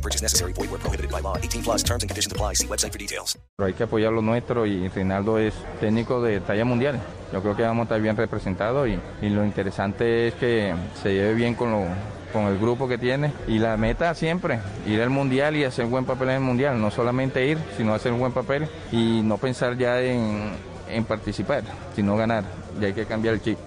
No purchase necessary. Void where prohibited by law. 18 plus terms and conditions apply. See website for details. Pero hay que apoyar lo nuestro y Reinaldo es técnico de talla mundial. Yo creo que vamos a estar bien representados y, lo interesante es que se lleve bien con, lo, con el grupo que tiene y la meta siempre, ir al mundial y hacer buen papel en el mundial. No solamente ir, sino hacer un buen papel y no pensar ya en, en participar, sino ganar. Y hay que cambiar el chip.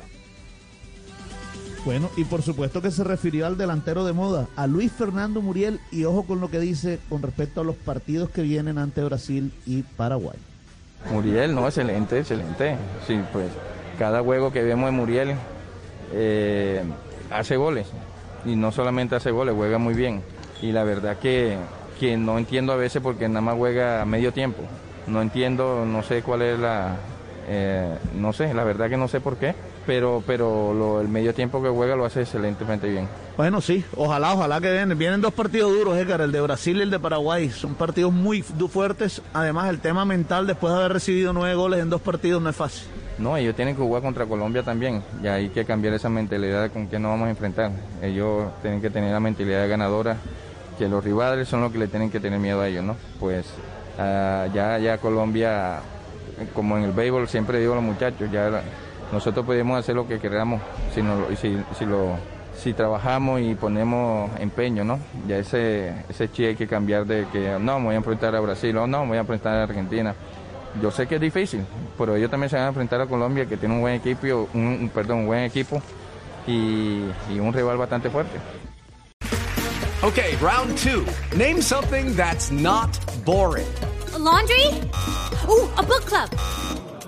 Bueno, y por supuesto que se refirió al delantero de moda, a Luis Fernando Muriel, y ojo con lo que dice con respecto a los partidos que vienen ante Brasil y Paraguay. Muriel, no, excelente, excelente. Sí, pues cada juego que vemos de Muriel eh, hace goles. Y no solamente hace goles, juega muy bien. Y la verdad que, que no entiendo a veces porque nada más juega a medio tiempo. No entiendo, no sé cuál es la... eh, no sé, la verdad que no sé por qué. Pero, pero lo- el medio tiempo que juega lo hace excelentemente bien. Bueno, sí, ojalá, ojalá que vienen. Vienen dos partidos duros, Edgar, el de Brasil y el de Paraguay. Son partidos muy fuertes. Además, el tema mental, después de haber recibido nueve goles en dos partidos, no es fácil. No, ellos tienen que jugar contra Colombia también. Y hay que cambiar esa mentalidad con qué nos vamos a enfrentar. Ellos tienen que tener la mentalidad ganadora, que los rivales son los que le tienen que tener miedo a ellos, ¿no? Pues ah, ya, ya Colombia, como en el béisbol, siempre digo a los muchachos, ya nosotros podemos hacer lo que queramos si, no lo- y si, si lo, si trabajamos y ponemos empeño, ¿no? Ya ese, ese chi hay que cambiar de que no, me voy a enfrentar a Brasil o no, me voy a enfrentar a Argentina. Yo sé que es difícil, pero ellos también se van a enfrentar a Colombia, que tiene un buen equipo, un, perdón, un buen equipo y, y un rival bastante fuerte. Okay, round two. Name something that's not boring. A laundry? Ooh, a book club.